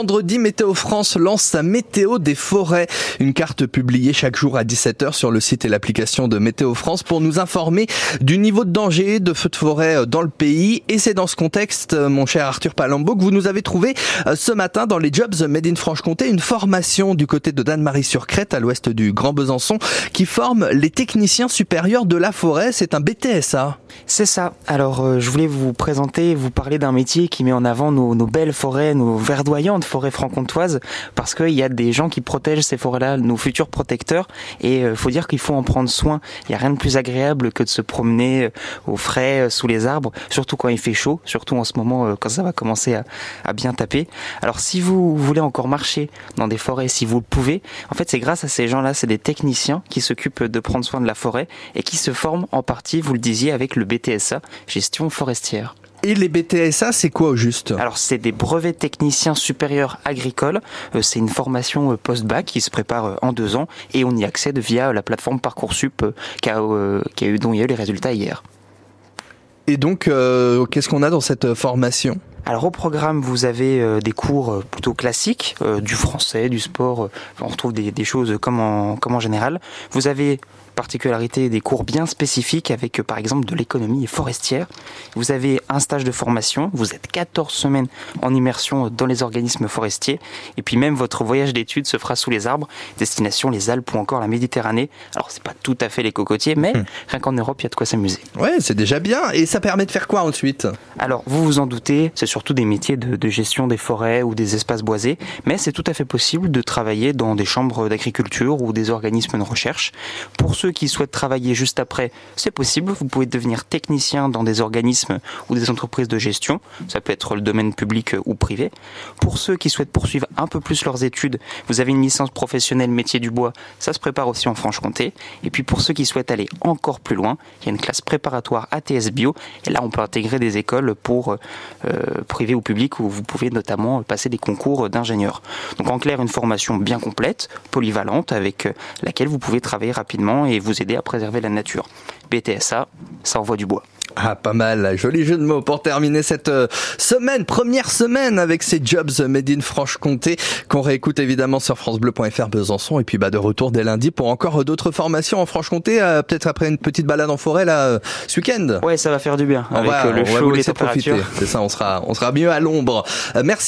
Vendredi, Météo France lance sa météo des forêts, une carte publiée chaque jour à 17h sur le site et l'application de Météo France pour nous informer du niveau de danger de feux de forêt dans le pays. Et c'est dans ce contexte, mon cher Arthur Palambo, que vous nous avez trouvé euh, ce matin dans les Jobs Made in Franche-Comté une formation du côté de Danemarie-sur-Crète, à l'ouest du Grand Besançon, qui forme les techniciens supérieurs de la forêt. C'est un BTSA. C'est ça. Alors, euh, je voulais vous présenter, vous parler d'un métier qui met en avant nos, belles forêts, nos verdoyantes forêt franc-comtoise parce qu'il y a des gens qui protègent ces forêts-là, nos futurs protecteurs. Et il euh, faut dire qu'il faut en prendre soin. Il n'y a rien de plus agréable que de se promener euh, au frais euh, sous les arbres, surtout quand il fait chaud, surtout en ce moment quand ça va commencer à, à bien taper. Alors si vous voulez encore marcher dans des forêts, si vous le pouvez, en fait c'est grâce à ces gens-là, c'est des techniciens qui s'occupent de prendre soin de la forêt et qui se forment en partie, vous le disiez, avec le BTSA, gestion forestière. Et les BTSA, c'est quoi au juste? Alors c'est des brevets techniciens supérieurs agricoles. Euh, c'est une formation euh, post-bac qui se prépare euh, en deux ans et on y accède via la plateforme Parcoursup qui a, qui a eu, dont il y a eu les résultats hier. Et donc, euh, qu'est-ce qu'on a dans cette formation? Alors au programme, vous avez des cours plutôt classiques, du français, du sport, on retrouve des, des, choses comme en, comme en général. Vous avez particularité des cours bien spécifiques avec par exemple de l'économie forestière. Vous avez un stage de formation, vous êtes 14 semaines en immersion dans les organismes forestiers et puis même votre voyage d'études se fera sous les arbres, destination les Alpes ou encore la Méditerranée. Alors c'est pas tout à fait les cocotiers mais hum. rien qu'en Europe, il y a de quoi s'amuser. Ouais, c'est déjà bien et ça permet de faire quoi ensuite? Alors, vous vous en doutez, c'est surtout des métiers de, de gestion des forêts ou des espaces boisés, mais c'est tout à fait possible de travailler dans des chambres d'agriculture ou des organismes de recherche. Pour ceux qui souhaitent travailler juste après, c'est possible. Vous pouvez devenir technicien dans des organismes ou des entreprises de gestion. Ça peut être le domaine public ou privé. Pour ceux qui souhaitent poursuivre un peu plus leurs études, vous avez une licence professionnelle métier du bois. Ça se prépare aussi en Franche-Comté. Et puis pour ceux qui souhaitent aller encore plus loin, il y a une classe préparatoire ATS Bio. Et là, on peut intégrer des écoles pour euh, privé ou public où vous pouvez notamment passer des concours d'ingénieurs. Donc en clair, une formation bien complète, polyvalente, avec laquelle vous pouvez travailler rapidement et vous aider à préserver la nature. BTSA, ça envoie du bois. Ah, pas mal. Joli jeu de mots pour terminer cette euh, semaine, première semaine avec ces jobs made in Franche-Comté qu'on réécoute évidemment sur francebleu.fr Besançon et puis bah de retour dès lundi pour encore d'autres formations en Franche-Comté, euh, peut-être après une petite balade en forêt là euh, ce week-end. Ouais, ça va faire du bien. avec le chaud, les profiter. C'est ça, on sera on sera mieux à l'ombre. merci.